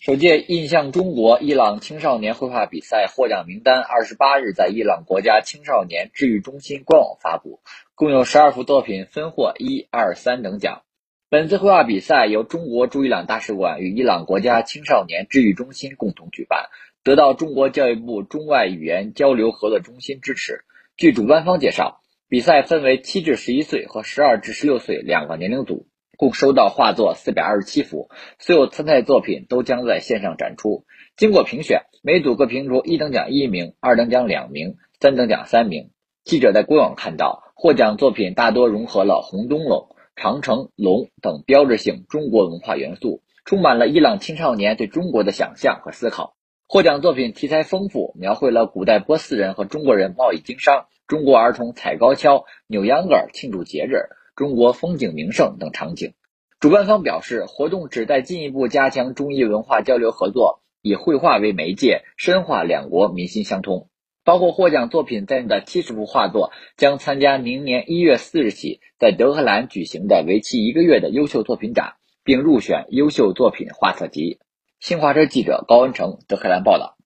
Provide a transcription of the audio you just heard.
首届印象中国伊朗青少年绘画比赛获奖名单二十八日在伊朗国家青少年治愈中心官网发布，共有十二幅作品分获一、二、三等奖。本次绘画比赛由中国驻伊朗大使馆与伊朗国家青少年治愈中心共同举办，得到中国教育部中外语言交流合作中心支持。据主办方介绍，比赛分为七至十一岁和十二至十六岁两个年龄组。共收到画作四百二十七幅，所有参赛作品都将在线上展出。经过评选，每组各评出一等奖一名，二等奖两名，三等奖三名。记者在官网看到，获奖作品大多融合了红灯笼、长城、龙等标志性中国文化元素，充满了伊朗青少年对中国的想象和思考。获奖作品题材丰富，描绘了古代波斯人和中国人贸易经商、中国儿童踩高跷、扭秧歌庆祝节日。中国风景名胜等场景，主办方表示，活动旨在进一步加强中伊文化交流合作，以绘画为媒介，深化两国民心相通。包括获奖作品在内的七十幅画作将参加明年一月四日起在德黑兰举行的为期一个月的优秀作品展，并入选优秀作品画册集。新华社记者高文成，德黑兰报道。